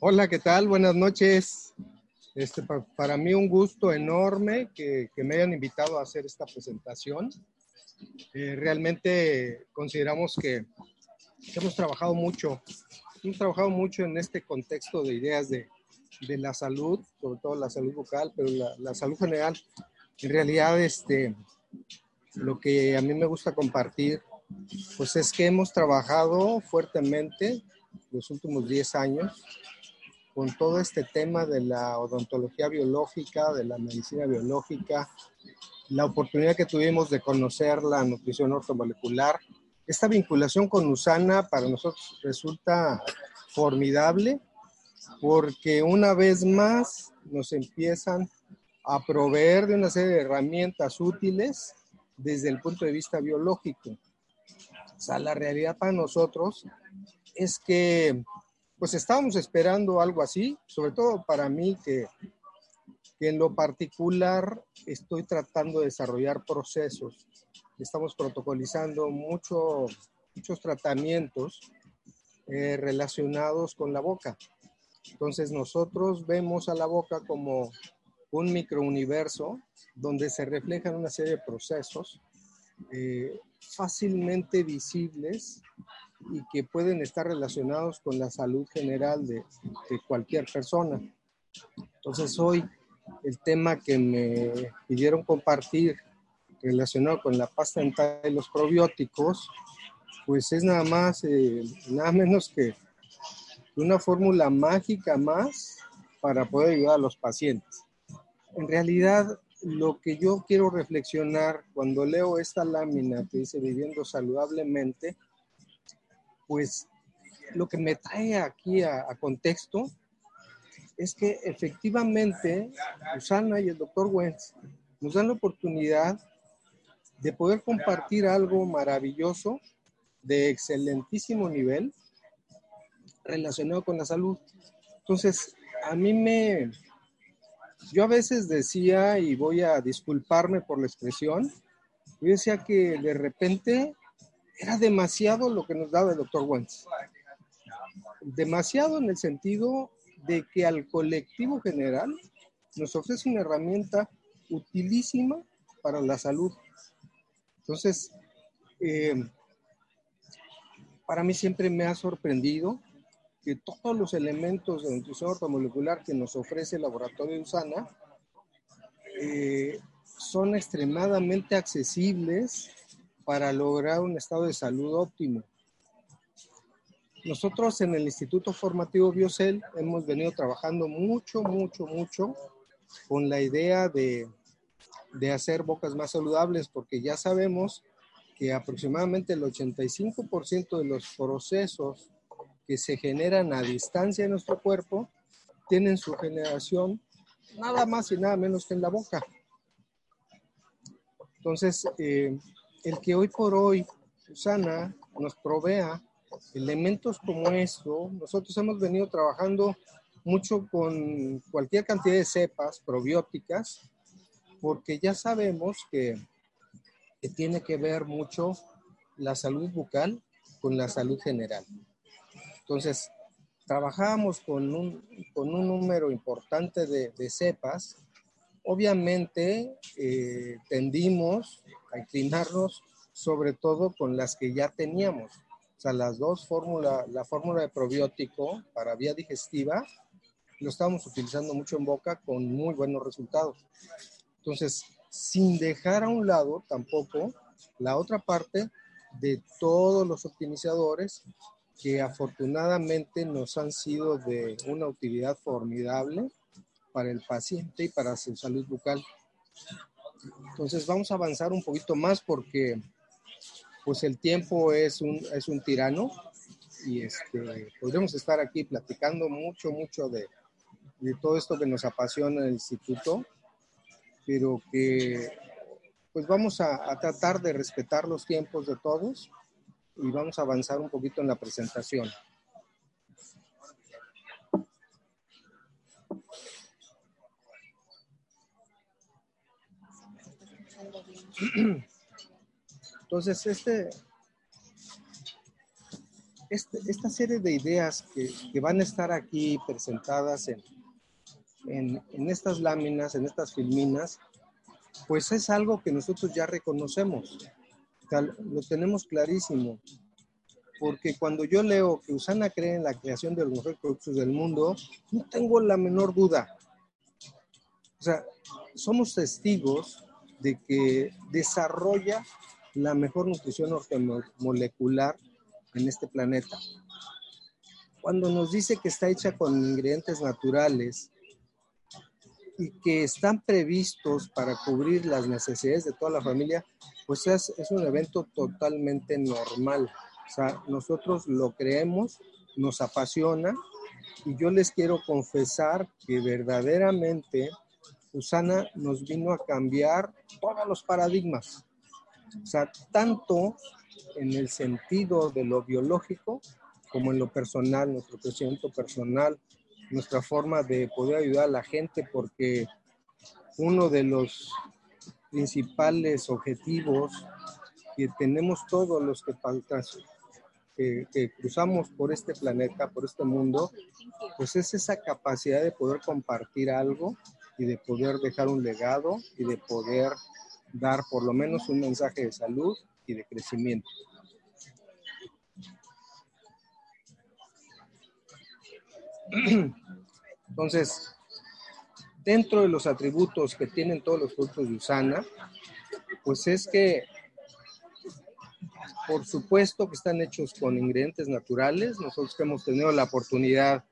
Hola, ¿qué tal? Buenas noches. Este, para mí un gusto enorme que, me hayan invitado a hacer esta presentación. Eh, realmente consideramos que, hemos trabajado mucho, hemos trabajado mucho en este contexto de ideas de, la salud, sobre todo la salud bucal, pero la, la, salud general. En realidad, este, lo que a mí me gusta compartir, pues es que hemos trabajado fuertemente los últimos 10 años con todo este tema de la odontología biológica, de la medicina biológica, la oportunidad que tuvimos de conocer la nutrición ortomolecular. Esta vinculación con USANA para nosotros resulta formidable porque una vez más nos empiezan a proveer de una serie de herramientas útiles desde el punto de vista biológico. O sea, la realidad para nosotros es que pues estábamos esperando algo así, sobre todo para mí que, en lo particular estoy tratando de desarrollar procesos. Estamos protocolizando mucho, muchos tratamientos eh, relacionados con la boca. Entonces nosotros vemos a la boca como un microuniverso donde se reflejan una serie de procesos eh, fácilmente visibles y que pueden estar relacionados con la salud general de, cualquier persona. Entonces hoy el tema que me pidieron compartir relacionado con la pasta dental y los probióticos, pues es nada más, eh, nada menos que una fórmula mágica más para poder ayudar a los pacientes. En realidad, lo que yo quiero reflexionar cuando leo esta lámina que dice viviendo saludablemente, pues lo que me trae aquí a, contexto es que efectivamente Susana y el doctor Wentz nos dan la oportunidad de poder compartir algo maravilloso de excelentísimo nivel relacionado con la salud. Entonces, a mí me, yo a veces decía, y voy a disculparme por la expresión, yo decía que de repente era demasiado lo que nos daba el doctor Wentz. Demasiado en el sentido de que al colectivo general nos ofrece una herramienta utilísima para la salud. Entonces, eh, para mí siempre me ha sorprendido que todos los elementos de nutrición ortomolecular que nos ofrece el laboratorio de USANA eh, son extremadamente accesibles para lograr un estado de salud óptimo. Nosotros en el Instituto Formativo Biocel hemos venido trabajando mucho, mucho, mucho con la idea de, de hacer bocas más saludables porque ya sabemos que aproximadamente el 85% de los procesos que se generan a distancia en nuestro cuerpo tienen su generación nada más y nada menos que en la boca. Entonces, eh, el que hoy por hoy Susana nos provea elementos como esto, nosotros hemos venido trabajando mucho con cualquier cantidad de cepas probióticas, porque ya sabemos que, tiene que ver mucho la salud bucal con la salud general. Entonces, trabajamos con un, con un número importante de, cepas. Obviamente, eh, tendimos a inclinarnos sobre todo con las que ya teníamos. O sea, las dos fórmulas, la fórmula de probiótico para vía digestiva, lo estamos utilizando mucho en boca con muy buenos resultados. Entonces, sin dejar a un lado tampoco la otra parte de todos los optimizadores que afortunadamente nos han sido de una utilidad formidable para el paciente y para su salud bucal. Entonces vamos a avanzar un poquito más porque pues el tiempo es un, es un tirano y este, podremos estar aquí platicando mucho, mucho de, de todo esto que nos apasiona en el instituto, pero que pues vamos a, a tratar de respetar los tiempos de todos y vamos a avanzar un poquito en la presentación. Entonces, este, este, esta serie de ideas que, que, van a estar aquí presentadas en, en, en estas láminas, en estas filminas, pues es algo que nosotros ya reconocemos, lo tenemos clarísimo, porque cuando yo leo que Usana cree en la creación de los mejores productos del mundo, no tengo la menor duda. O sea, somos testigos de que desarrolla la mejor nutrición molecular en este planeta. Cuando nos dice que está hecha con ingredientes naturales y que están previstos para cubrir las necesidades de toda la familia, pues es, es un evento totalmente normal. O sea, nosotros lo creemos, nos apasiona y yo les quiero confesar que verdaderamente Usana nos vino a cambiar todos los paradigmas. O sea, tanto en el sentido de lo biológico como en lo personal, nuestro crecimiento personal, nuestra forma de poder ayudar a la gente, porque uno de los principales objetivos que tenemos todos los que, que, que, cruzamos por este planeta, por este mundo, pues es esa capacidad de poder compartir algo y de poder dejar un legado y de poder dar por lo menos un mensaje de salud y de crecimiento. Entonces, dentro de los atributos que tienen todos los productos de Usana, pues es que, por supuesto que están hechos con ingredientes naturales. Nosotros que hemos tenido la oportunidad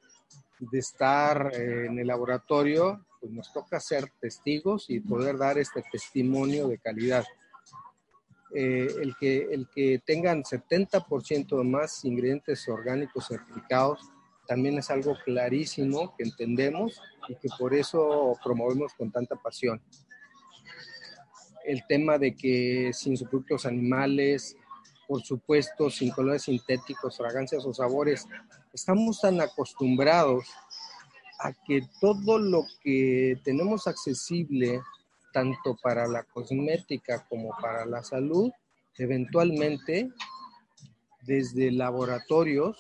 de estar eh, en el laboratorio, pues nos toca ser testigos y poder dar este testimonio de calidad. Eh, el, que, el que tengan 70% más ingredientes orgánicos certificados también es algo clarísimo que entendemos y que por eso promovemos con tanta pasión. El tema de que sin productos animales, por supuesto, sin colores sintéticos, fragancias o sabores, estamos tan acostumbrados a que todo lo que tenemos accesible, tanto para la cosmética como para la salud, eventualmente desde laboratorios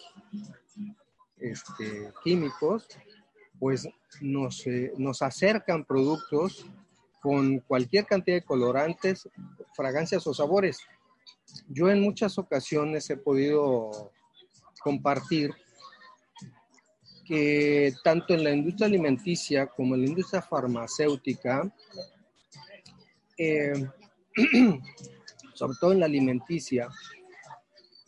este, químicos, pues nos, eh, nos acercan productos con cualquier cantidad de colorantes, fragancias o sabores. Yo en muchas ocasiones he podido compartir que tanto en la industria alimenticia como en la industria farmacéutica, eh, sobre todo en la alimenticia,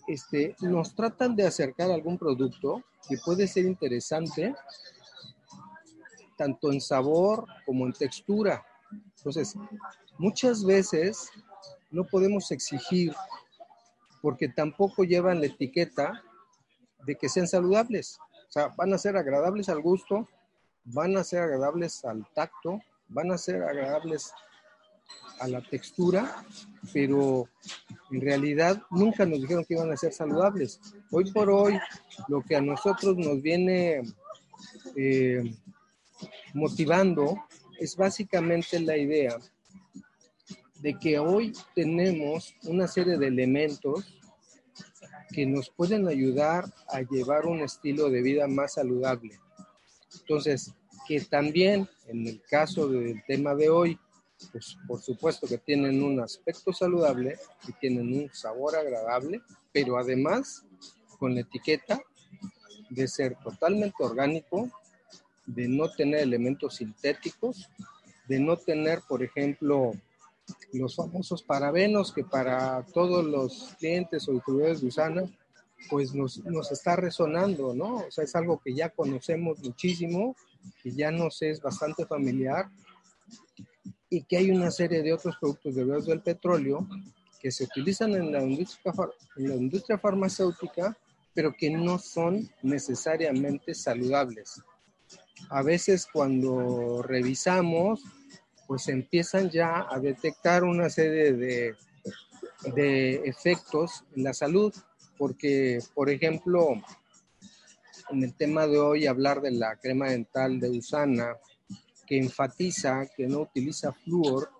este, nos tratan de acercar algún producto que puede ser interesante tanto en sabor como en textura. Entonces, muchas veces no podemos exigir porque tampoco llevan la etiqueta de que sean saludables. O sea, van a ser agradables al gusto, van a ser agradables al tacto, van a ser agradables a la textura, pero en realidad nunca nos dijeron que iban a ser saludables. Hoy por hoy, lo que a nosotros nos viene eh, motivando es básicamente la idea de que hoy tenemos una serie de elementos que nos pueden ayudar a llevar un estilo de vida más saludable. Entonces, que también en el caso del tema de hoy, pues por supuesto que tienen un aspecto saludable y tienen un sabor agradable, pero además con la etiqueta de ser totalmente orgánico, de no tener elementos sintéticos, de no tener, por ejemplo, los famosos parabenos que para todos los clientes o distribuidores de Usana, pues nos, nos, está resonando, ¿no? O sea, es algo que ya conocemos muchísimo, que ya nos es bastante familiar y que hay una serie de otros productos derivados del petróleo que se utilizan en la, industria, en la industria farmacéutica, pero que no son necesariamente saludables. A veces cuando revisamos, pues empiezan ya a detectar una serie de, de efectos en la salud, porque, por ejemplo, en el tema de hoy, hablar de la crema dental de Usana, que enfatiza que no utiliza flúor.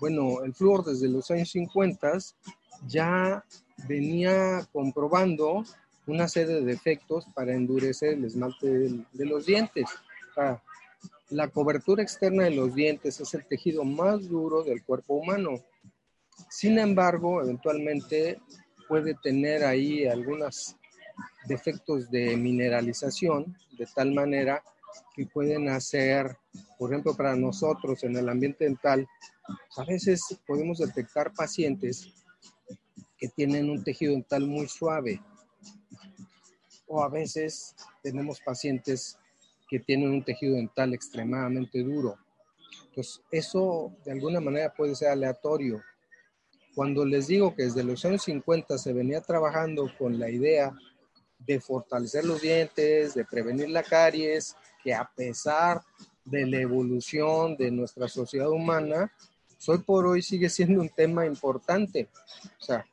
Bueno, el flúor desde los años 50 ya venía comprobando una serie de defectos para endurecer el esmalte de, los dientes. La cobertura externa de los dientes es el tejido más duro del cuerpo humano. Sin embargo, eventualmente puede tener ahí algunos defectos de mineralización, de tal manera que pueden hacer, por ejemplo, para nosotros en el ambiente dental, a veces podemos detectar pacientes que tienen un tejido dental muy suave o a veces tenemos pacientes que tienen un tejido dental extremadamente duro. Entonces, eso de alguna manera puede ser aleatorio. Cuando les digo que desde los años 50 se venía trabajando con la idea de fortalecer los dientes, de prevenir la caries, que a pesar de la evolución de nuestra sociedad humana, hoy por hoy sigue siendo un tema importante. O sea,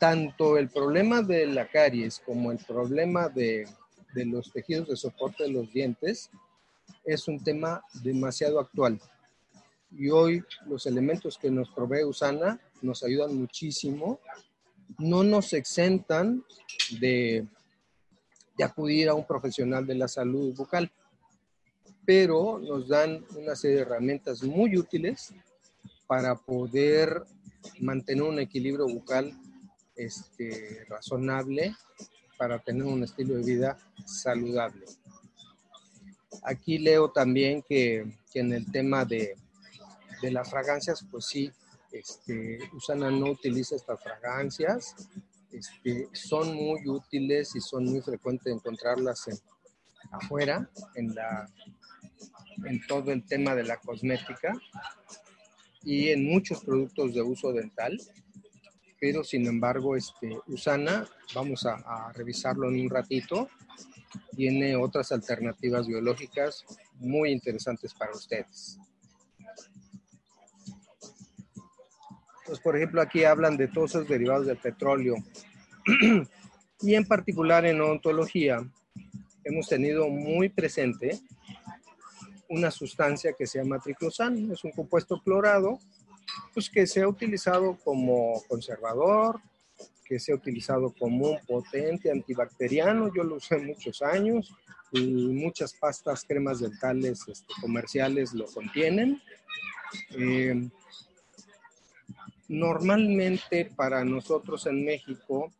tanto el problema de la caries como el problema de, de los tejidos de soporte de los dientes es un tema demasiado actual. Y hoy los elementos que nos provee Usana nos ayudan muchísimo, no nos exentan de, acudir a un profesional de la salud bucal pero nos dan una serie de herramientas muy útiles para poder mantener un equilibrio bucal este, razonable, para tener un estilo de vida saludable. Aquí leo también que, en el tema de, las fragancias, pues sí, este, Usana no utiliza estas fragancias, este, son muy útiles y son muy frecuentes encontrarlas afuera, en la, en todo el tema de la cosmética y en muchos productos de uso dental, pero sin embargo, este, Usana, vamos a, revisarlo en un ratito, tiene otras alternativas biológicas muy interesantes para ustedes. Pues, por ejemplo, aquí hablan de todos esos derivados del petróleo. y en particular en odontología, hemos tenido muy presente una sustancia que se llama triclosan. Es un compuesto clorado pues, que se ha utilizado como conservador, que se ha utilizado como un potente antibacteriano. Yo lo usé muchos años y muchas pastas, cremas dentales este, comerciales lo contienen. Eh, normalmente para nosotros en México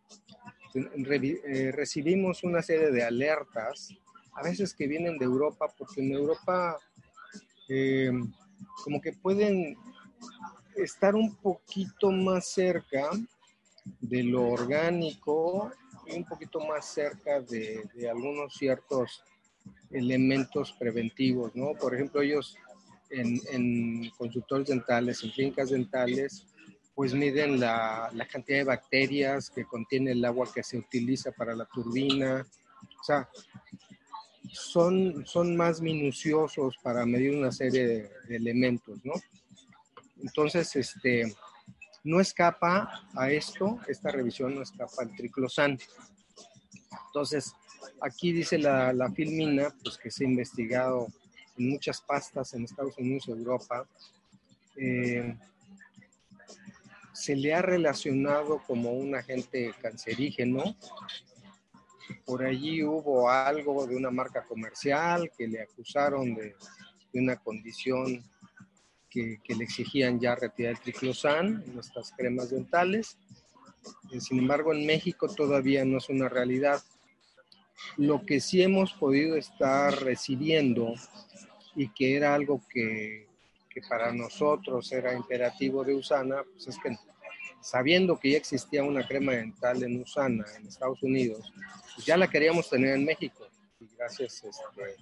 eh, recibimos una serie de alertas a veces que vienen de Europa, porque en Europa eh, como que pueden estar un poquito más cerca de lo orgánico y un poquito más cerca de, algunos ciertos elementos preventivos, ¿no? Por ejemplo, ellos en, en dentales, en clínicas dentales, pues miden la, la, cantidad de bacterias que contiene el agua que se utiliza para la turbina. O sea, son, son más minuciosos para medir una serie de, elementos, ¿no? Entonces, este, no escapa a esto, esta revisión no escapa al triclosan. Entonces, aquí dice la, filmina, pues que se ha investigado en muchas pastas en Estados Unidos Europa. Eh, se le ha relacionado como un agente cancerígeno por allí hubo algo de una marca comercial que le acusaron de, una condición que, le exigían ya retirar el triclosan en nuestras cremas dentales. Eh, sin embargo, en México todavía no es una realidad. Lo que sí hemos podido estar recibiendo y que era algo que, que para nosotros era imperativo de Usana, pues es que sabiendo que ya existía una crema dental en Usana en Estados Unidos, pues ya la queríamos tener en México. Y gracias este,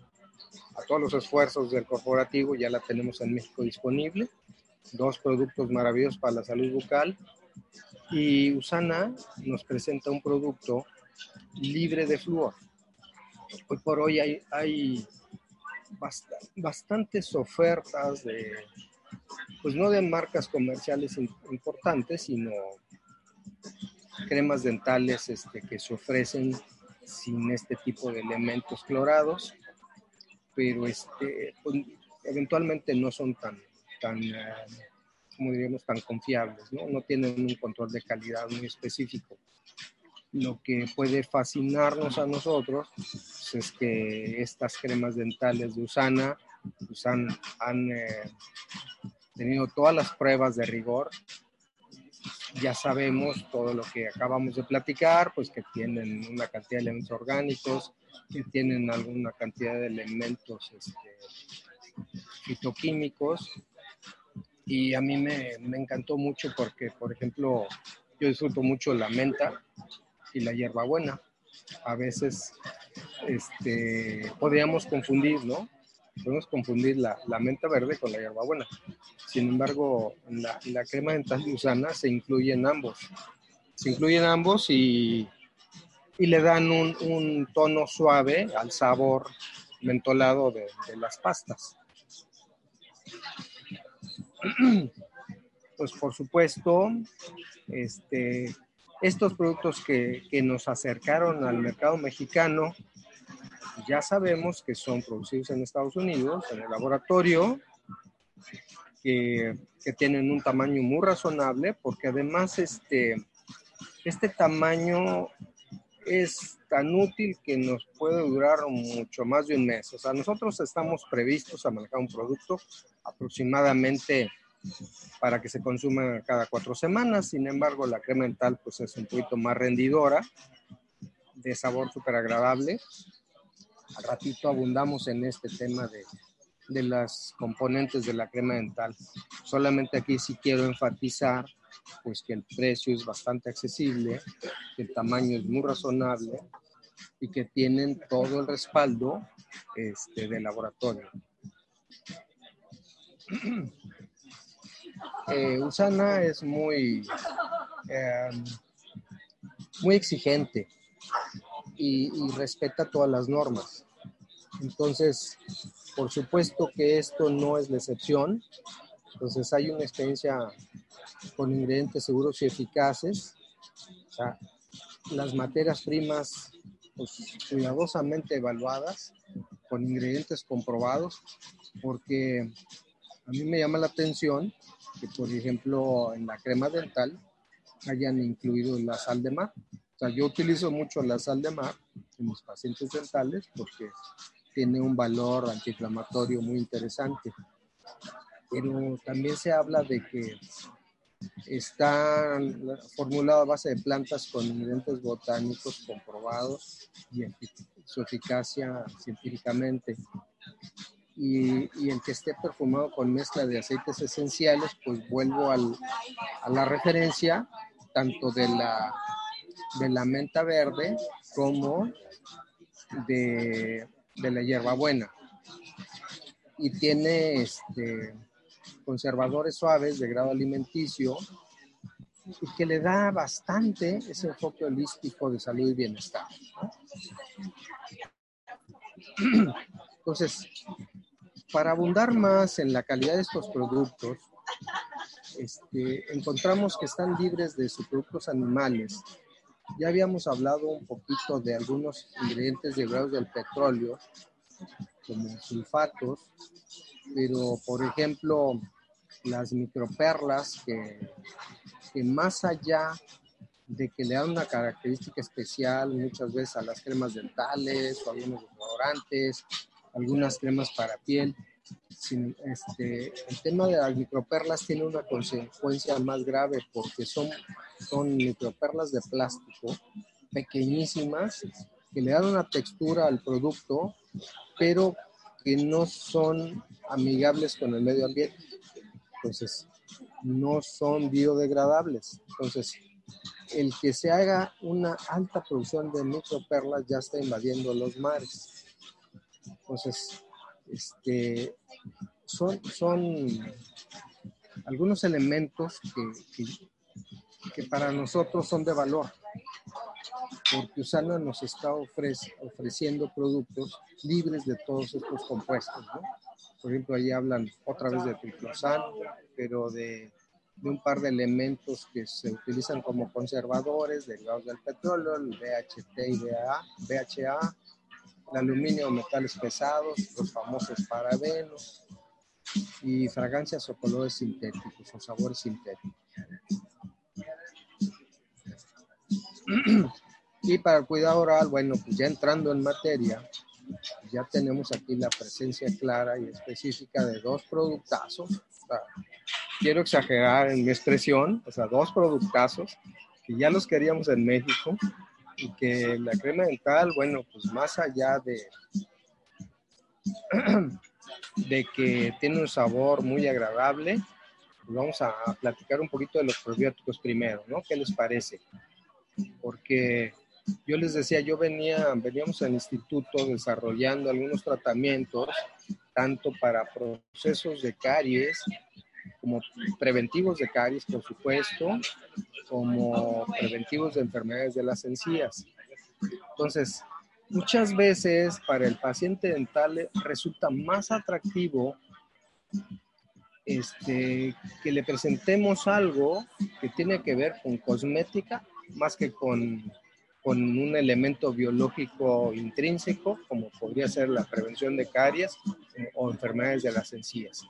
a todos los esfuerzos del corporativo ya la tenemos en México disponible. Dos productos maravillosos para la salud bucal. Y Usana nos presenta un producto libre de flúor. Hoy por hoy hay, hay bastantes ofertas de, pues no de marcas comerciales importantes, sino cremas dentales este, que se ofrecen sin este tipo de elementos clorados, pero este, pues, eventualmente no son tan, tan eh, como diríamos, tan confiables, ¿no? no tienen un control de calidad muy específico. lo que puede fascinarnos a nosotros pues, es que estas cremas dentales de Usana pues, han, eh, tenido todas las pruebas de rigor. Ya sabemos todo lo que acabamos de platicar, pues que tienen una cantidad de elementos orgánicos, que tienen alguna cantidad de elementos este, fitoquímicos. Y a mí me, me encantó mucho porque, por ejemplo, yo disfruto mucho la menta y la hierbabuena. A veces este, podríamos confundir, ¿no? Podemos confundir la, la, menta verde con la hierbabuena. Sin embargo, la, la crema dental de usana se incluyen ambos. Se incluyen ambos y, y le dan un, tono suave al sabor mentolado de, de las pastas. Pues por supuesto, este, estos productos que, que, nos acercaron al mercado mexicano, ya sabemos que son producidos en Estados Unidos, en el laboratorio, que, que tienen un tamaño muy razonable, porque además este, este tamaño es tan útil que nos puede durar mucho más de un mes. O sea, nosotros estamos previstos a manejar un producto aproximadamente para que se consuma cada cuatro semanas. Sin embargo, la crema dental pues es un poquito más rendidora, de sabor súper agradable. Al ratito abundamos en este tema de, de las componentes de la crema dental. Solamente aquí sí quiero enfatizar pues que el precio es bastante accesible, que el tamaño es muy razonable y que tienen todo el respaldo este, de laboratorio. eh, Usana es muy, eh, muy exigente y, respeta todas las normas. Entonces, por supuesto que esto no es la excepción. Entonces, hay una experiencia con ingredientes seguros y eficaces. O sea, las materias primas pues, cuidadosamente evaluadas, con ingredientes comprobados, porque a mí me llama la atención que, por ejemplo, en la crema dental hayan incluido la sal de mar. O sea, yo utilizo mucho la sal de mar en mis pacientes dentales porque tiene un valor antiinflamatorio muy interesante. Pero también se habla de que está formulado a base de plantas con ingredientes botánicos comprobados y su eficacia científicamente y, el que esté perfumado con mezcla de aceites esenciales, pues vuelvo al, a la referencia tanto de la, de la menta verde como de, de la hierbabuena. Y tiene este, conservadores suaves de grado alimenticio y que le da bastante ese enfoque holístico de salud y bienestar. Entonces, para abundar más en la calidad de estos productos, este, encontramos que están libres de subproductos animales. Ya habíamos hablado un poquito de algunos ingredientes derivados del petróleo, como sulfatos, pero por ejemplo, las microperlas que, que más allá de que le dan una característica especial muchas veces a las cremas dentales o algunos desodorantes algunas cremas para piel. Sin, este, el tema de las microperlas tiene una consecuencia más grave porque son, son microperlas de plástico pequeñísimas que le dan una textura al producto, pero que no son amigables con el medio ambiente. Entonces, no son biodegradables. Entonces, el que se haga una alta producción de microperlas ya está invadiendo los mares. Entonces, este, son, son algunos elementos que, que, para nosotros son de valor, porque Usana nos está ofreciendo productos libres de todos estos compuestos. ¿no? Por ejemplo, ahí hablan otra vez de triclosan, pero de, de, un par de elementos que se utilizan como conservadores derivados del petróleo, el y BHA, BHA el aluminio, metales pesados, los famosos parabenos y fragancias o colores sintéticos o sabores sintéticos. Y para el cuidado oral, bueno, pues ya entrando en materia, ya tenemos aquí la presencia clara y específica de dos productazos. quiero exagerar en mi expresión, o sea, dos productazos que ya los queríamos en México y que la crema dental, bueno, pues más allá de, de que tiene un sabor muy agradable, pues vamos a platicar un poquito de los probióticos primero, ¿no? ¿Qué les parece? Porque yo les decía, yo venía, veníamos al instituto desarrollando algunos tratamientos, tanto para procesos de caries, como preventivos de caries, por supuesto, como preventivos de enfermedades de las encías. Entonces, muchas veces para el paciente dental resulta más atractivo este, que le presentemos algo que tiene que ver con cosmética más que con, con un elemento biológico intrínseco, como podría ser la prevención de caries o enfermedades de las encías.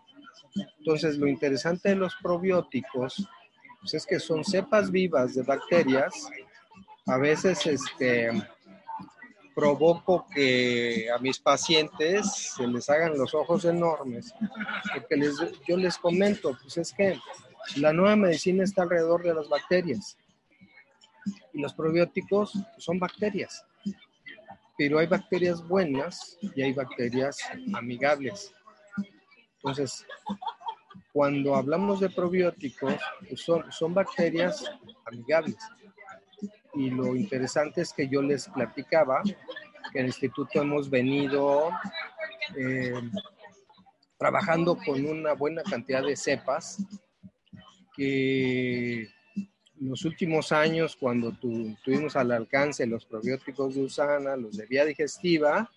Entonces, lo interesante de los probióticos pues, es que son cepas vivas de bacterias. A veces este, provoco que a mis pacientes se les hagan los ojos enormes, porque les, yo les comento, pues es que la nueva medicina está alrededor de las bacterias y los probióticos son bacterias, pero hay bacterias buenas y hay bacterias amigables. Entonces, cuando hablamos de probióticos, pues son, son bacterias amigables. Y lo interesante es que yo les platicaba que en el instituto hemos venido eh, trabajando con una buena cantidad de cepas que los últimos años, cuando tuvimos al alcance los probióticos de Usana, los de vía digestiva,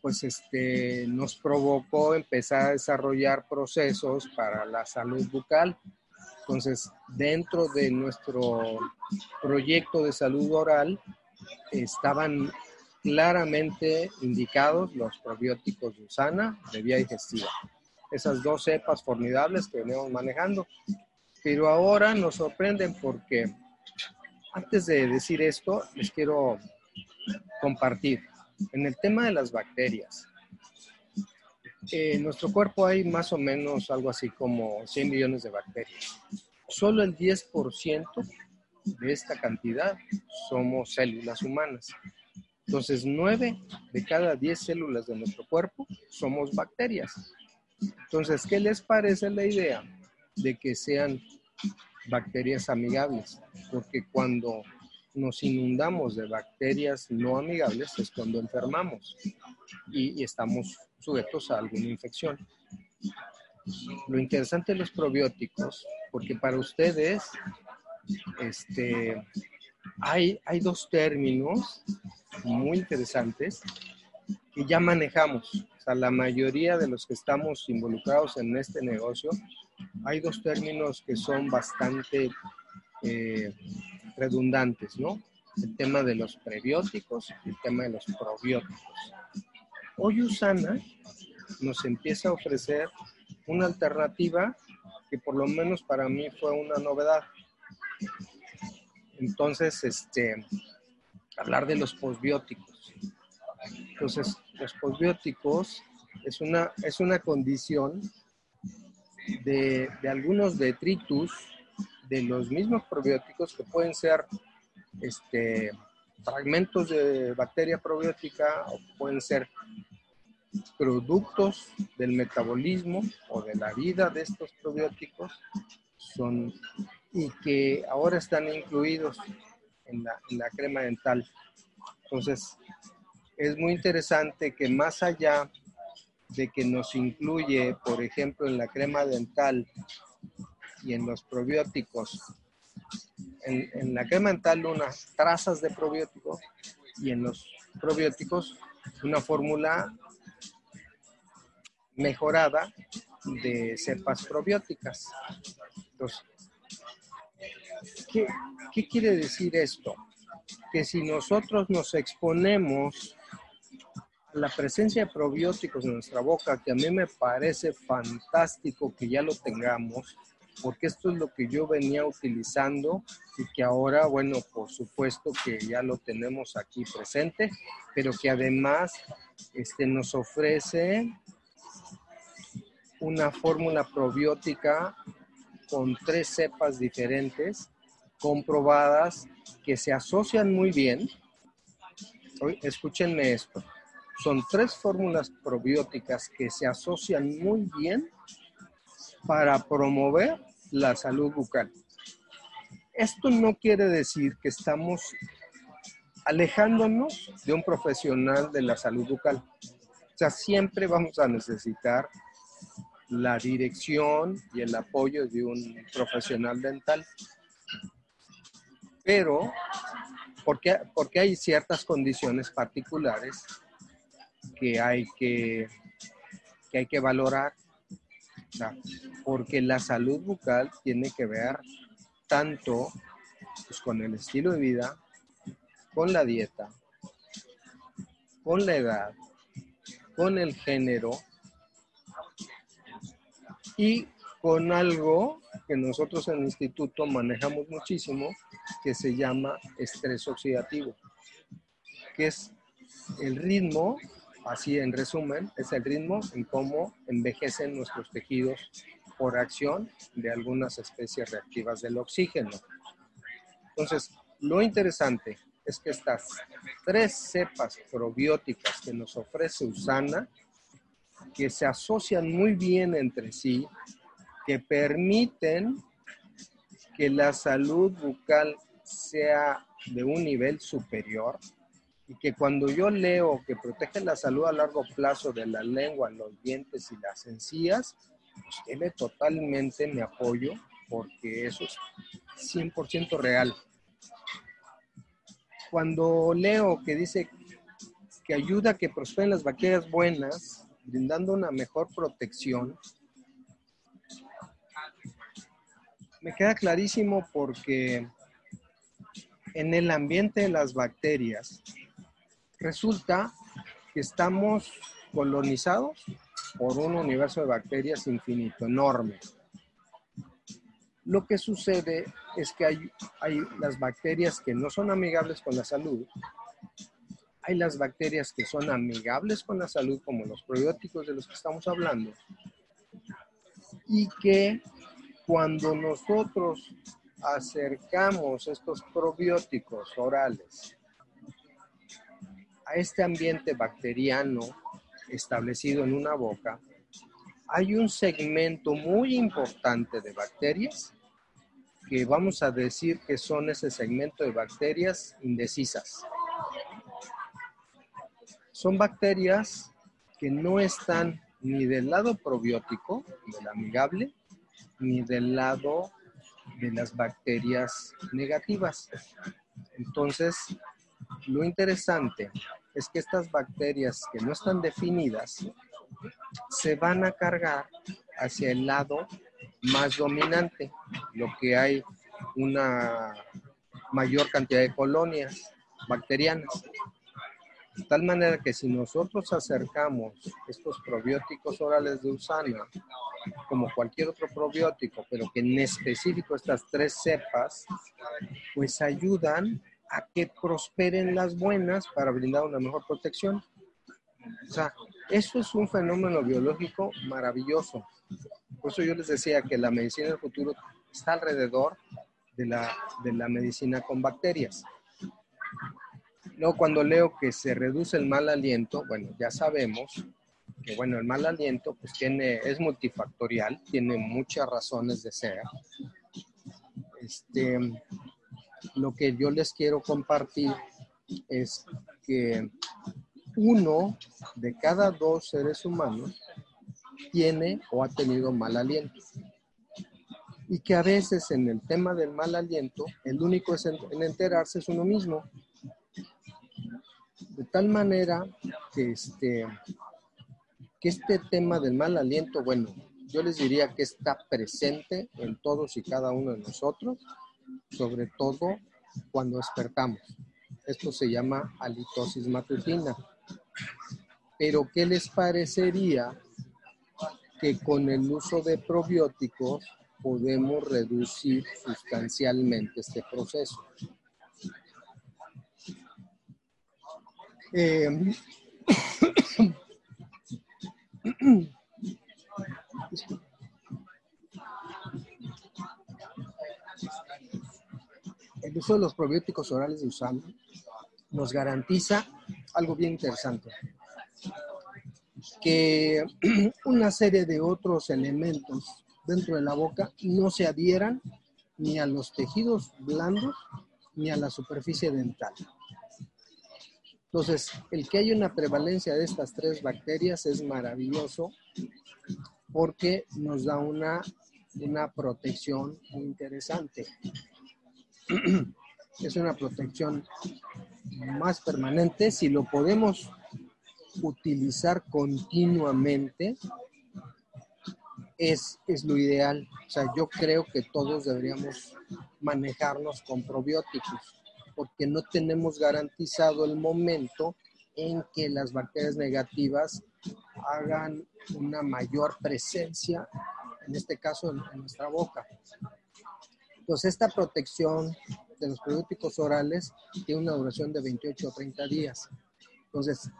pues este, nos provocó empezar a desarrollar procesos para la salud bucal. Entonces, dentro de nuestro proyecto de salud oral, estaban claramente indicados los probióticos de Usana de vía digestiva. Esas dos cepas formidables que venimos manejando. Pero ahora nos sorprenden porque, antes de decir esto, les quiero compartir en el tema de las bacterias, en nuestro cuerpo hay más o menos algo así como 100 millones de bacterias. Solo el 10% de esta cantidad somos células humanas. Entonces, 9 de cada 10 células de nuestro cuerpo somos bacterias. Entonces, ¿qué les parece la idea de que sean bacterias amigables? Porque cuando nos inundamos de bacterias no amigables es cuando enfermamos y, estamos sujetos a alguna infección. Lo interesante de los probióticos, porque para ustedes este, hay, hay dos términos muy interesantes que ya manejamos. O sea, la mayoría de los que estamos involucrados en este negocio, hay dos términos que son bastante eh, redundantes, ¿no? El tema de los prebióticos y el tema de los probióticos. Hoy Usana nos empieza a ofrecer una alternativa que por lo menos para mí fue una novedad. Entonces, este, hablar de los posbióticos. Entonces, los posbióticos es una, es una condición de, de algunos detritus de los mismos probióticos que pueden ser este, fragmentos de bacteria probiótica o pueden ser productos del metabolismo o de la vida de estos probióticos son, y que ahora están incluidos en la, en la crema dental. Entonces, es muy interesante que más allá de que nos incluye, por ejemplo, en la crema dental y en los probióticos. En, la crema dental unas trazas de probióticos y en los probióticos una fórmula mejorada de cepas probióticas. Entonces, ¿qué, ¿qué quiere decir esto? Que si nosotros nos exponemos la presencia de probióticos en nuestra boca, que a mí me parece fantástico que ya lo tengamos, porque esto es lo que yo venía utilizando y que ahora, bueno, por supuesto que ya lo tenemos aquí presente, pero que además este, nos ofrece una fórmula probiótica con tres cepas diferentes comprobadas que se asocian muy bien. Escúchenme esto. Son tres fórmulas probióticas que se asocian muy bien para promover la salud bucal. Esto no quiere decir que estamos alejándonos de un profesional de la salud bucal. O sea, siempre vamos a necesitar la dirección y el apoyo de un profesional dental. Pero, porque, porque hay ciertas condiciones particulares que hay que, que, hay que valorar. porque la salud bucal tiene que ver tanto pues, con el estilo de vida, con la dieta, con la edad, con el género y con algo que nosotros en el instituto manejamos muchísimo, que se llama estrés oxidativo, que es el ritmo, así en resumen, es el ritmo en cómo envejecen nuestros tejidos por acción de algunas especies reactivas del oxígeno. Entonces, lo interesante es que estas tres cepas probióticas que nos ofrece Usana, que se asocian muy bien entre sí, que permiten que la salud bucal sea de un nivel superior y que cuando yo leo que protege la salud a largo plazo de la lengua, los dientes y las encías, pues tiene totalmente mi apoyo porque eso es 100% real. Cuando leo que dice que ayuda a que prosperen las bacterias buenas, brindando una mejor protección, me queda clarísimo porque en el ambiente de las bacterias resulta que estamos colonizados por un universo de bacterias infinito, enorme. Lo que sucede es que hay, hay las bacterias que no son amigables con la salud, hay las bacterias que son amigables con la salud, como los probióticos de los que estamos hablando, y que cuando nosotros acercamos estos probióticos orales a este ambiente bacteriano establecido en una boca, hay un segmento muy importante de bacterias que vamos a decir que son ese segmento de bacterias indecisas. Son bacterias que no están ni del lado probiótico, del amigable, ni del lado de las bacterias negativas. Entonces, lo interesante es que estas bacterias que no están definidas se van a cargar hacia el lado más dominante, lo que hay una mayor cantidad de colonias bacterianas. De tal manera que si nosotros acercamos estos probióticos orales de Usana, como cualquier otro probiótico, pero que en específico estas tres cepas, pues ayudan a que prosperen las buenas para brindar una mejor protección. O sea, eso es un fenómeno biológico maravilloso. Por eso yo les decía que la medicina del futuro está alrededor de la, de la medicina con bacterias. Luego, cuando leo que se reduce el mal aliento, bueno, ya sabemos que, bueno, el mal aliento pues tiene, es multifactorial, tiene muchas razones de ser. Este, lo que yo les quiero compartir es que uno de cada dos seres humanos tiene o ha tenido mal aliento. Y que a veces en el tema del mal aliento, el único en enterarse es uno mismo. De tal manera que este, que este tema del mal aliento, bueno, yo les diría que está presente en todos y cada uno de nosotros sobre todo cuando despertamos. Esto se llama halitosis matutina. Pero ¿qué les parecería que con el uso de probióticos podemos reducir sustancialmente este proceso. Eh, uso de los probióticos orales de usando nos garantiza algo bien interesante, que una serie de otros elementos dentro de la boca no se adhieran ni a los tejidos blandos ni a la superficie dental. Entonces, el que haya una prevalencia de estas tres bacterias es maravilloso porque nos da una, una protección muy interesante. Es una protección más permanente si lo podemos utilizar continuamente. Es, es lo ideal. O sea, yo creo que todos deberíamos manejarnos con probióticos porque no tenemos garantizado el momento en que las bacterias negativas hagan una mayor presencia, en este caso en, nuestra boca. Entonces, esta protección de los probióticos orales tiene una duración de 28 o 30 días. Entonces,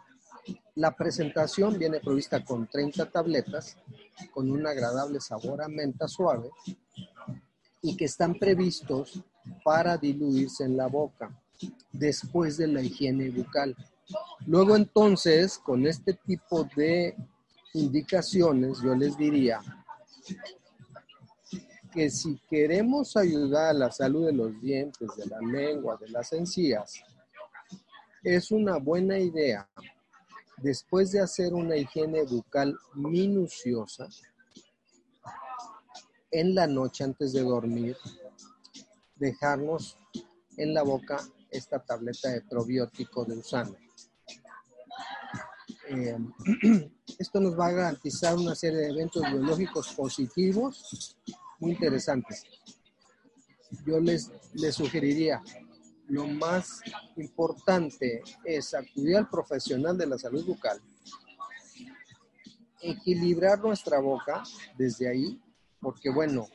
la presentación viene provista con 30 tabletas, con un agradable sabor a menta suave y que están previstos para diluirse en la boca después de la higiene bucal. Luego entonces, con este tipo de indicaciones, yo les diría que si queremos ayudar a la salud de los dientes, de la lengua, de las encías, es una buena idea, después de hacer una higiene bucal minuciosa, en la noche antes de dormir, dejarnos en la boca esta tableta de probiótico de usano. Eh, esto nos va a garantizar una serie de eventos biológicos positivos muy interesantes. Yo les, les sugeriría, lo más importante es acudir al profesional de la salud bucal, equilibrar nuestra boca desde ahí, porque bueno,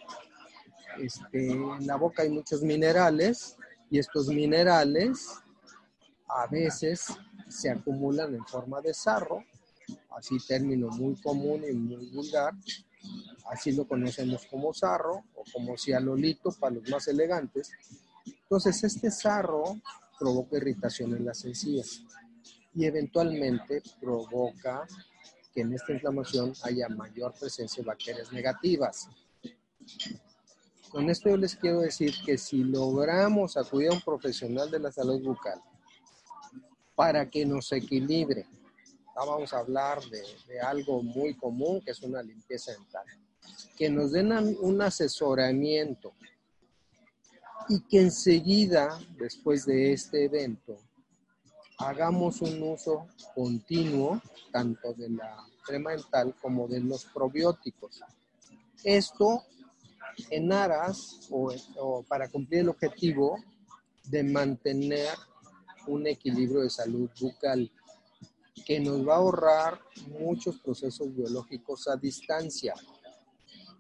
este, en la boca hay muchos minerales y estos minerales a veces se acumulan en forma de sarro, así término muy común y muy vulgar, así lo conocemos como sarro o como cialolito para los más elegantes. Entonces este sarro provoca irritación en las encías y eventualmente provoca que en esta inflamación haya mayor presencia de bacterias negativas. Con esto yo les quiero decir que si logramos acudir a un profesional de la salud bucal para que nos equilibre, vamos a hablar de, algo muy común que es una limpieza dental, que nos den un asesoramiento y que enseguida, después de este evento, hagamos un uso continuo tanto de la crema dental como de los probióticos. Esto en aras o, para cumplir el objetivo de mantener un equilibrio de salud bucal que nos va a ahorrar muchos procesos biológicos a distancia,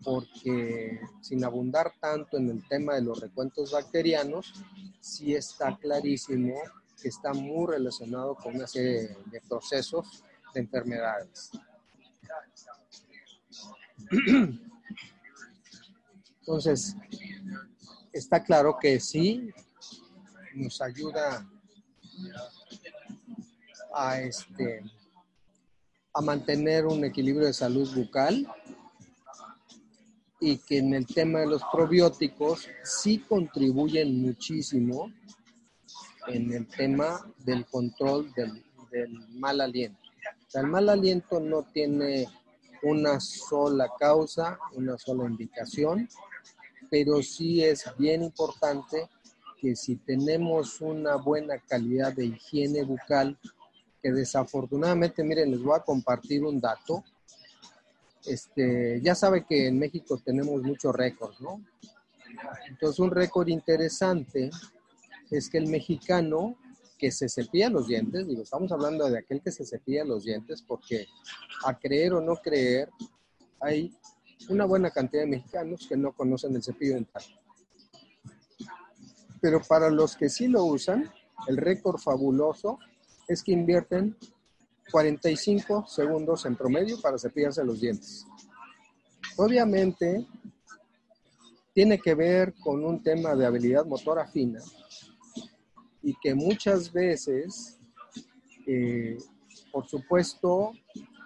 porque sin abundar tanto en el tema de los recuentos bacterianos, sí está clarísimo que está muy relacionado con una serie de procesos de enfermedades. Entonces, está claro que sí nos ayuda a, este, a mantener un equilibrio de salud bucal y que en el tema de los probióticos sí contribuyen muchísimo en el tema del control del, mal aliento. El mal aliento no tiene una sola causa, una sola indicación, pero sí es bien importante que si tenemos una buena calidad de higiene bucal, desafortunadamente, miren, les voy a compartir un dato. Este, ya sabe que en México tenemos muchos récords, ¿no? Entonces, un récord interesante es que el mexicano que se cepilla los dientes, digo, estamos hablando de aquel que se cepilla los dientes, porque a creer o no creer, hay una buena cantidad de mexicanos que no conocen el cepillo dental. Pero para los que sí lo usan, el récord fabuloso es que invierten 45 segundos en promedio para cepillarse los dientes. Obviamente, tiene que ver con un tema de habilidad motora fina y que muchas veces, eh, por supuesto,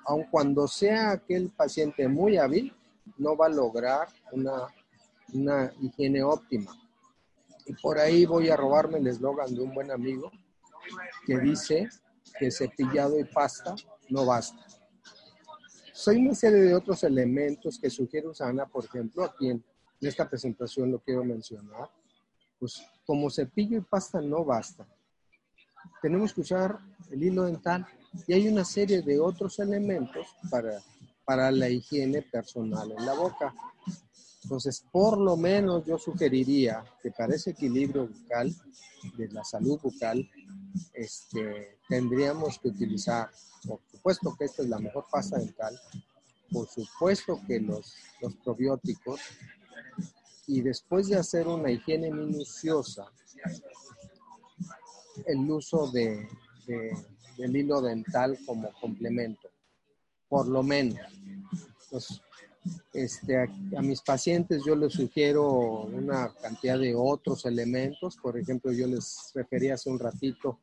aun cuando sea aquel paciente muy hábil, no va a lograr una, una higiene óptima. Y por ahí voy a robarme el eslogan de un buen amigo que dice que cepillado y pasta no basta. Hay una serie de otros elementos que sugiere Usana, por ejemplo, aquí en, esta presentación lo quiero mencionar. Pues como cepillo y pasta no basta. Tenemos que usar el hilo dental y hay una serie de otros elementos para, para la higiene personal en la boca. Entonces, por lo menos yo sugeriría que para ese equilibrio bucal, de la salud bucal, este, tendríamos que utilizar, por supuesto que esta es la mejor pasta dental, por supuesto que los, los probióticos, y después de hacer una higiene minuciosa, el uso de, del hilo dental como complemento, por lo menos. Este, a, mis pacientes yo les sugiero una cantidad de otros elementos. Por ejemplo, yo les refería hace un ratito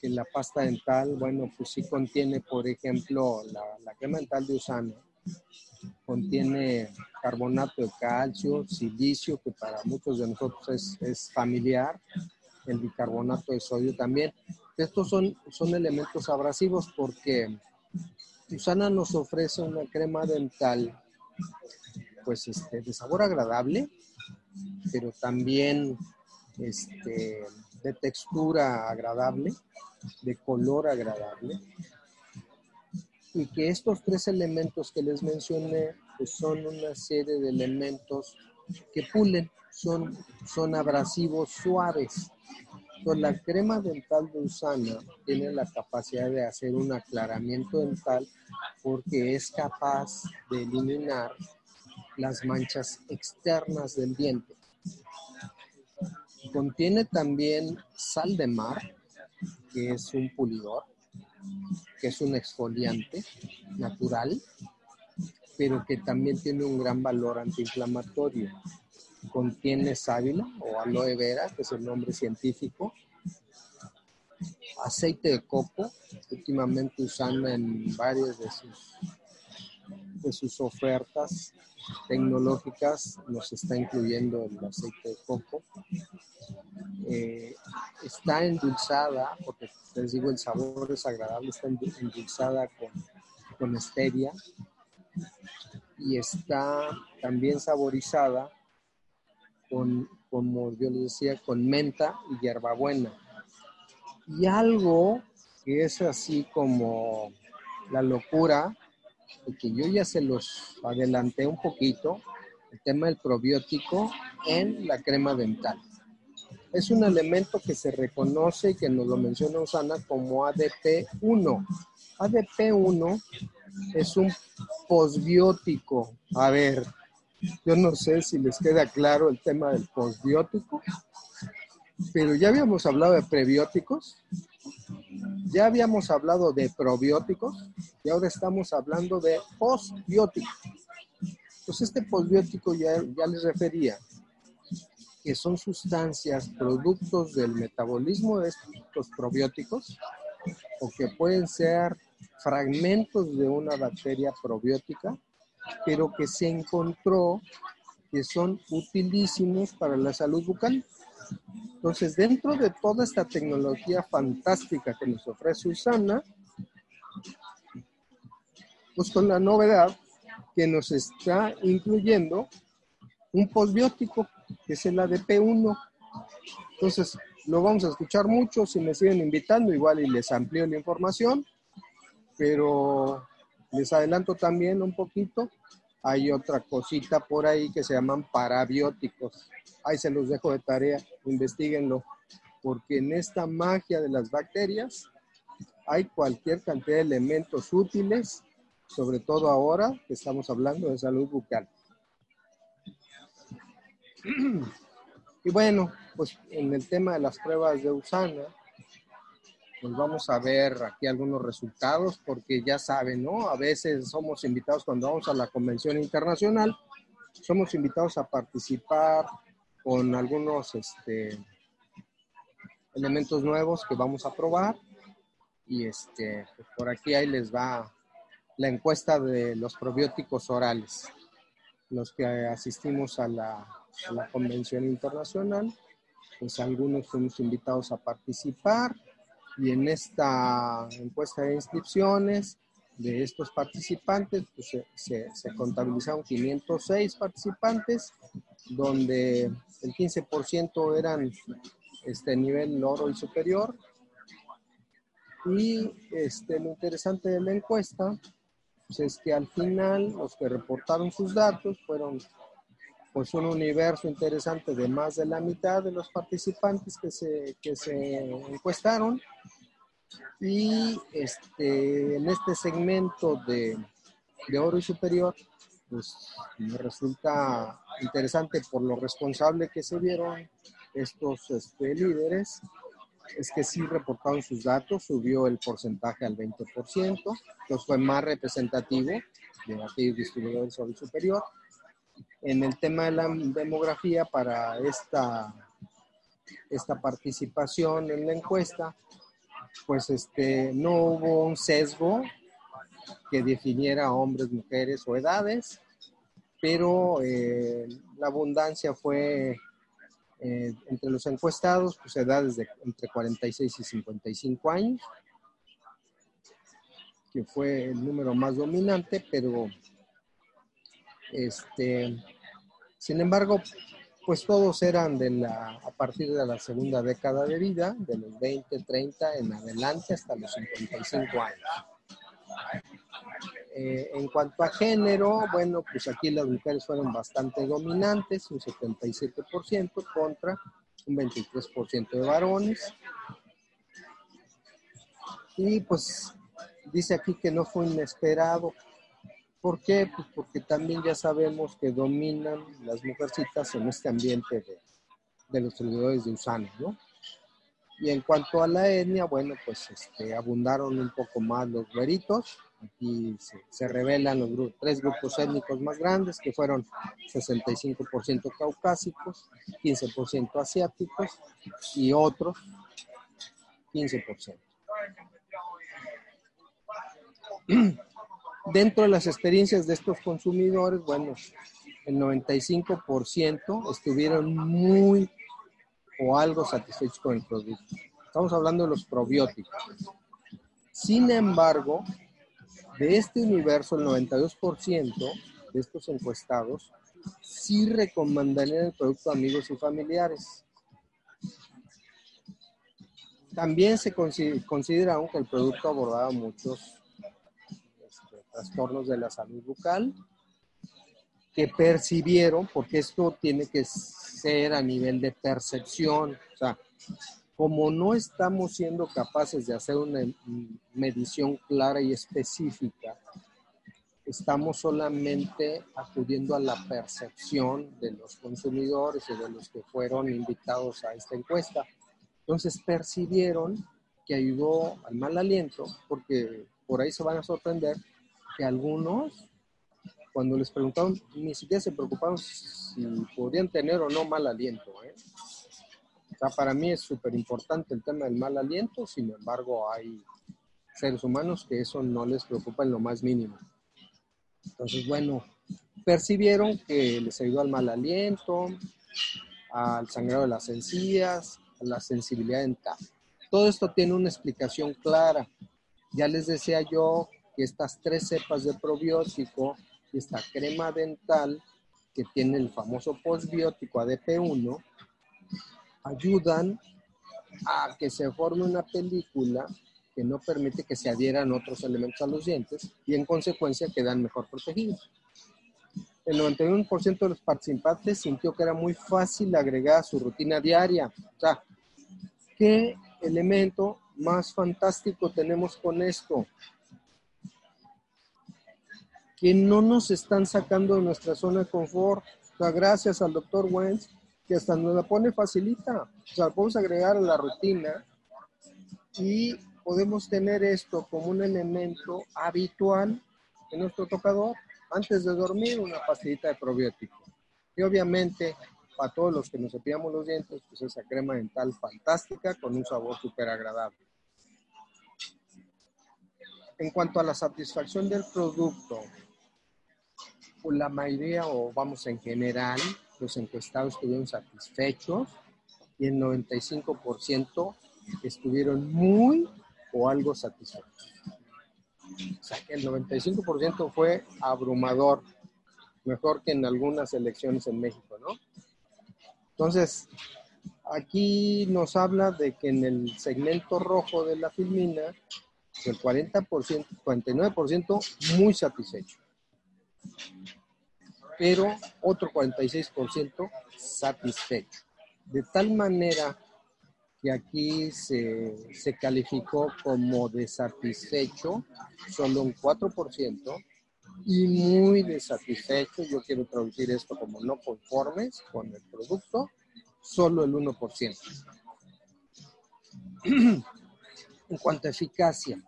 que la pasta dental, bueno, pues sí contiene, por ejemplo, la, crema dental de Usana. Contiene carbonato de calcio, silicio, que para muchos de nosotros es, familiar, el bicarbonato de sodio también. Estos son, son elementos abrasivos porque Usana nos ofrece una crema dental pues este, de sabor agradable, pero también este, de textura agradable, de color agradable. Y que estos tres elementos que les mencioné pues son una serie de elementos que pulen, son, son abrasivos suaves. La crema dental de Usana tiene la capacidad de hacer un aclaramiento dental porque es capaz de eliminar las manchas externas del diente. Contiene también sal de mar, que es un pulidor, que es un exfoliante natural, pero que también tiene un gran valor antiinflamatorio. Contiene sábila o aloe vera, que es el nombre científico, aceite de coco, últimamente usando en varias de sus, de sus ofertas tecnológicas, nos está incluyendo el aceite de coco. Eh, está endulzada, porque les digo, el sabor es agradable, está endulzada con, con stevia y está también saborizada con, como yo les decía, con menta y hierbabuena y algo que es así como la locura, y que yo ya se los adelanté un poquito, el tema del probiótico en la crema dental. Es un elemento que se reconoce y que nos lo menciona Usana como ADP1. ADP1 es un posbiótico. A ver, yo no sé si les queda claro el tema del posbiótico. Pero ya habíamos hablado de prebióticos, ya habíamos hablado de probióticos y ahora estamos hablando de postbióticos. Pues este postbiótico ya les refería, que son sustancias, productos del metabolismo de estos probióticos o que pueden ser fragmentos de una bacteria probiótica, pero que se encontró que son utilísimos para la salud bucal. Entonces, dentro de toda esta tecnología fantástica que nos ofrece Usana, pues con la novedad que nos está incluyendo un posbiótico, que es el ADP1. Entonces, lo vamos a escuchar mucho, si me siguen invitando, igual y les amplío la información, pero les adelanto también un poquito, hay otra cosita por ahí que se llaman parabióticos ahí se los dejo de tarea, investiguenlo, porque en esta magia de las bacterias hay cualquier cantidad de elementos útiles, sobre todo ahora que estamos hablando de salud bucal. Y bueno, pues en el tema de las pruebas de Usana, pues vamos a ver aquí algunos resultados, porque ya saben, ¿no? A veces somos invitados cuando vamos a la convención internacional, somos invitados a participar con algunos este, elementos nuevos que vamos a probar. Y este, pues por aquí ahí les va la encuesta de los probióticos orales, los que asistimos a la, a la convención internacional, pues algunos fuimos invitados a participar y en esta encuesta de inscripciones de estos participantes, pues se, contabilizaron 506 participantes, donde el 15% eran este nivel oro y superior. Y este, lo interesante de la encuesta pues es que al final los que reportaron sus datos fueron pues un universo interesante de más de la mitad de los participantes que se, que se encuestaron. Y este, en este segmento de, de oro y superior, pues me resulta interesante por lo responsable que se vieron estos este, líderes, es que sí reportaron sus datos, subió el porcentaje al 20%, entonces fue más representativo de aquellos distribuidores oro y superior en el tema de la demografía para esta, esta participación en la encuesta, pues este, no hubo un sesgo que definiera hombres, mujeres o edades, pero eh, la abundancia fue eh, entre los encuestados, pues edades de entre 46 y 55 años, que fue el número más dominante, pero este, sin embargo, pues todos eran de la, a partir de la segunda década de vida, de los 20, 30 en adelante hasta los 55 años. Eh, en cuanto a género, bueno, pues aquí las mujeres fueron bastante dominantes, un 77% contra un 23% de varones. Y pues dice aquí que no fue inesperado ¿Por qué? Pues porque también ya sabemos que dominan las mujercitas en este ambiente de, los servidores de Usana, ¿no? Y en cuanto a la etnia, bueno, pues este, abundaron un poco más los güeritos. Aquí se, revelan los tres grupos étnicos más grandes, que fueron 65% caucásicos, 15% asiáticos y otros 15%. Dentro de las experiencias de estos consumidores, bueno, el 95% estuvieron muy o algo satisfechos con el producto. Estamos hablando de los probióticos. Sin embargo, de este universo, el 92% de estos encuestados sí recomendarían el producto a amigos y familiares. También se considera, aunque el producto abordaba muchos trastornos de la salud bucal que percibieron, porque esto tiene que ser a nivel de percepción, o sea, como no estamos siendo capaces de hacer una medición clara y específica, estamos solamente acudiendo a la percepción de los consumidores y de los que fueron invitados a esta encuesta. Entonces percibieron que ayudó al mal aliento, porque por ahí se van a sorprender, que algunos, cuando les preguntaron, ni siquiera se preocuparon si podían tener o no mal aliento. ¿eh? O sea, para mí es súper importante el tema del mal aliento, sin embargo, hay seres humanos que eso no les preocupa en lo más mínimo. Entonces, bueno, percibieron que les ayudó al mal aliento, al sangrado de las encías, a la sensibilidad dental. Todo esto tiene una explicación clara. Ya les decía yo que estas tres cepas de probiótico y esta crema dental que tiene el famoso postbiótico ADP1 ayudan a que se forme una película que no permite que se adhieran otros elementos a los dientes y en consecuencia quedan mejor protegidos. El 91% de los participantes sintió que era muy fácil agregar a su rutina diaria. O sea, ¿qué elemento más fantástico tenemos con esto? Que no nos están sacando de nuestra zona de confort. O sea, gracias al doctor Wentz, que hasta nos la pone facilita. O sea, podemos agregar a la rutina y podemos tener esto como un elemento habitual en nuestro tocador. Antes de dormir, una pastillita de probiótico. Y obviamente, para todos los que nos cepillamos los dientes, pues esa crema dental fantástica con un sabor súper agradable. En cuanto a la satisfacción del producto, la mayoría, o vamos en general, los encuestados estuvieron satisfechos y el 95% estuvieron muy o algo satisfechos. O sea que el 95% fue abrumador, mejor que en algunas elecciones en México, ¿no? Entonces, aquí nos habla de que en el segmento rojo de la filmina, el 40%, 49% muy satisfecho pero otro 46% satisfecho. De tal manera que aquí se, calificó como desatisfecho solo un 4% y muy desatisfecho, yo quiero traducir esto como no conformes con el producto, solo el 1%. en cuanto a eficacia,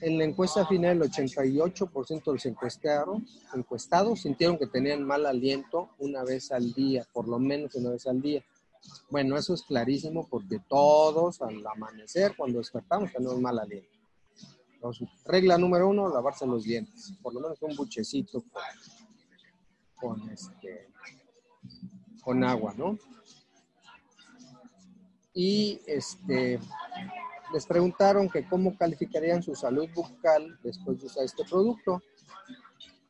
en la encuesta final, el 88% de los encuestados, sintieron que tenían mal aliento una vez al día, por lo menos una vez al día. Bueno, eso es clarísimo porque todos al amanecer, cuando despertamos, tenemos mal aliento. Entonces, regla número uno, lavarse los dientes. Por lo menos un buchecito con, con, este, con agua, ¿no? Y este, les preguntaron que cómo calificarían su salud bucal después de usar este producto.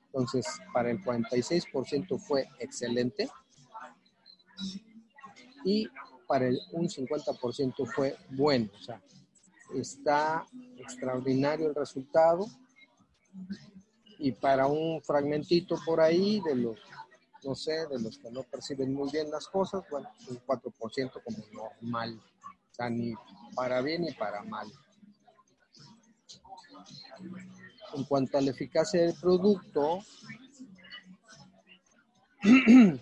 Entonces, para el 46% fue excelente y para el, un 50% fue bueno. O sea, está extraordinario el resultado y para un fragmentito por ahí de los, no sé, de los que no perciben muy bien las cosas, bueno, un 4% como normal ni para bien ni para mal. En cuanto a la eficacia del producto, el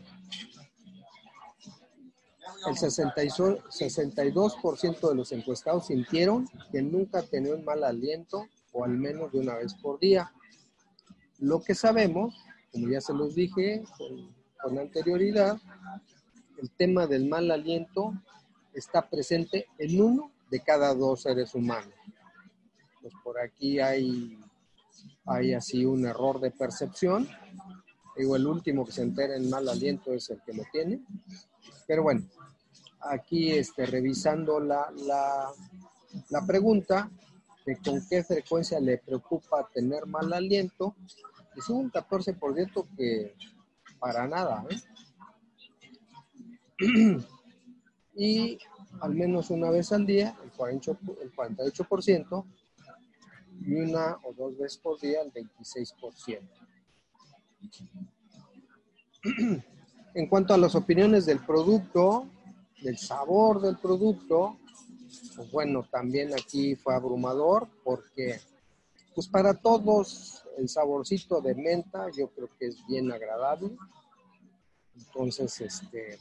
62% de los encuestados sintieron que nunca tenían mal aliento o al menos de una vez por día. Lo que sabemos, como ya se los dije con, con anterioridad, el tema del mal aliento está presente en uno de cada dos seres humanos. Pues por aquí hay, hay así un error de percepción. Digo, el último que se entera en mal aliento es el que lo tiene. Pero bueno, aquí este, revisando la, la, la pregunta de con qué frecuencia le preocupa tener mal aliento, es un 14% que para nada. ¿eh? y al menos una vez al día, el, 48%, y una o dos veces por día, el 26%. En cuanto a las opiniones del producto, del sabor del producto, pues bueno, también aquí fue abrumador porque pues para todos el saborcito de menta yo creo que es bien agradable. Entonces, este,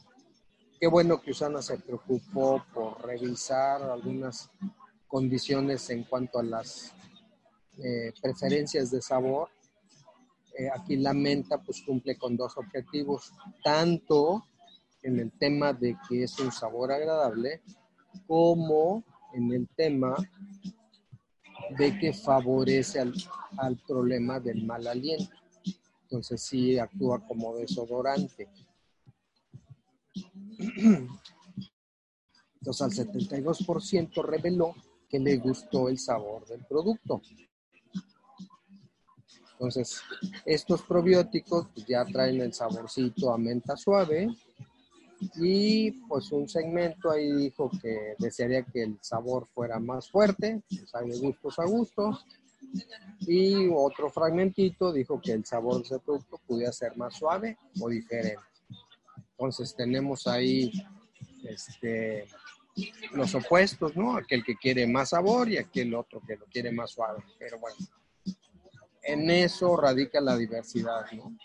Qué bueno que Usana se preocupó por revisar algunas condiciones en cuanto a las eh, preferencias de sabor. Eh, aquí la menta pues cumple con dos objetivos, tanto en el tema de que es un sabor agradable, como en el tema de que favorece al, al problema del mal aliento. Entonces sí actúa como desodorante. Entonces al 72% reveló que le gustó el sabor del producto. Entonces, estos probióticos pues, ya traen el saborcito a menta suave y pues un segmento ahí dijo que desearía que el sabor fuera más fuerte, pues hay de gustos a gustos. Y otro fragmentito dijo que el sabor de ese producto pudiera ser más suave o diferente. Entonces tenemos ahí este, los opuestos, ¿no? Aquel que quiere más sabor y aquel otro que lo quiere más suave. Pero bueno, en eso radica la diversidad, ¿no?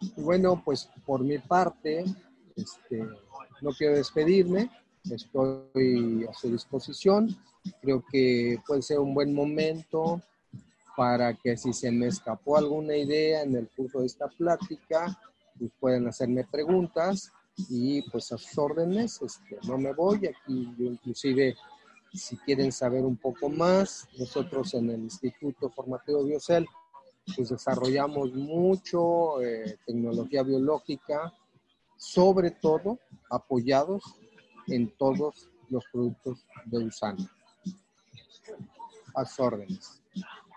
Y bueno, pues por mi parte, este, no quiero despedirme, estoy a su disposición. Creo que puede ser un buen momento para que si se me escapó alguna idea en el curso de esta plática, pues pueden hacerme preguntas y pues a sus órdenes, este, no me voy, aquí yo inclusive si quieren saber un poco más, nosotros en el Instituto Formativo Biocel pues desarrollamos mucho eh, tecnología biológica, sobre todo apoyados en todos los productos de Usana. A sus órdenes.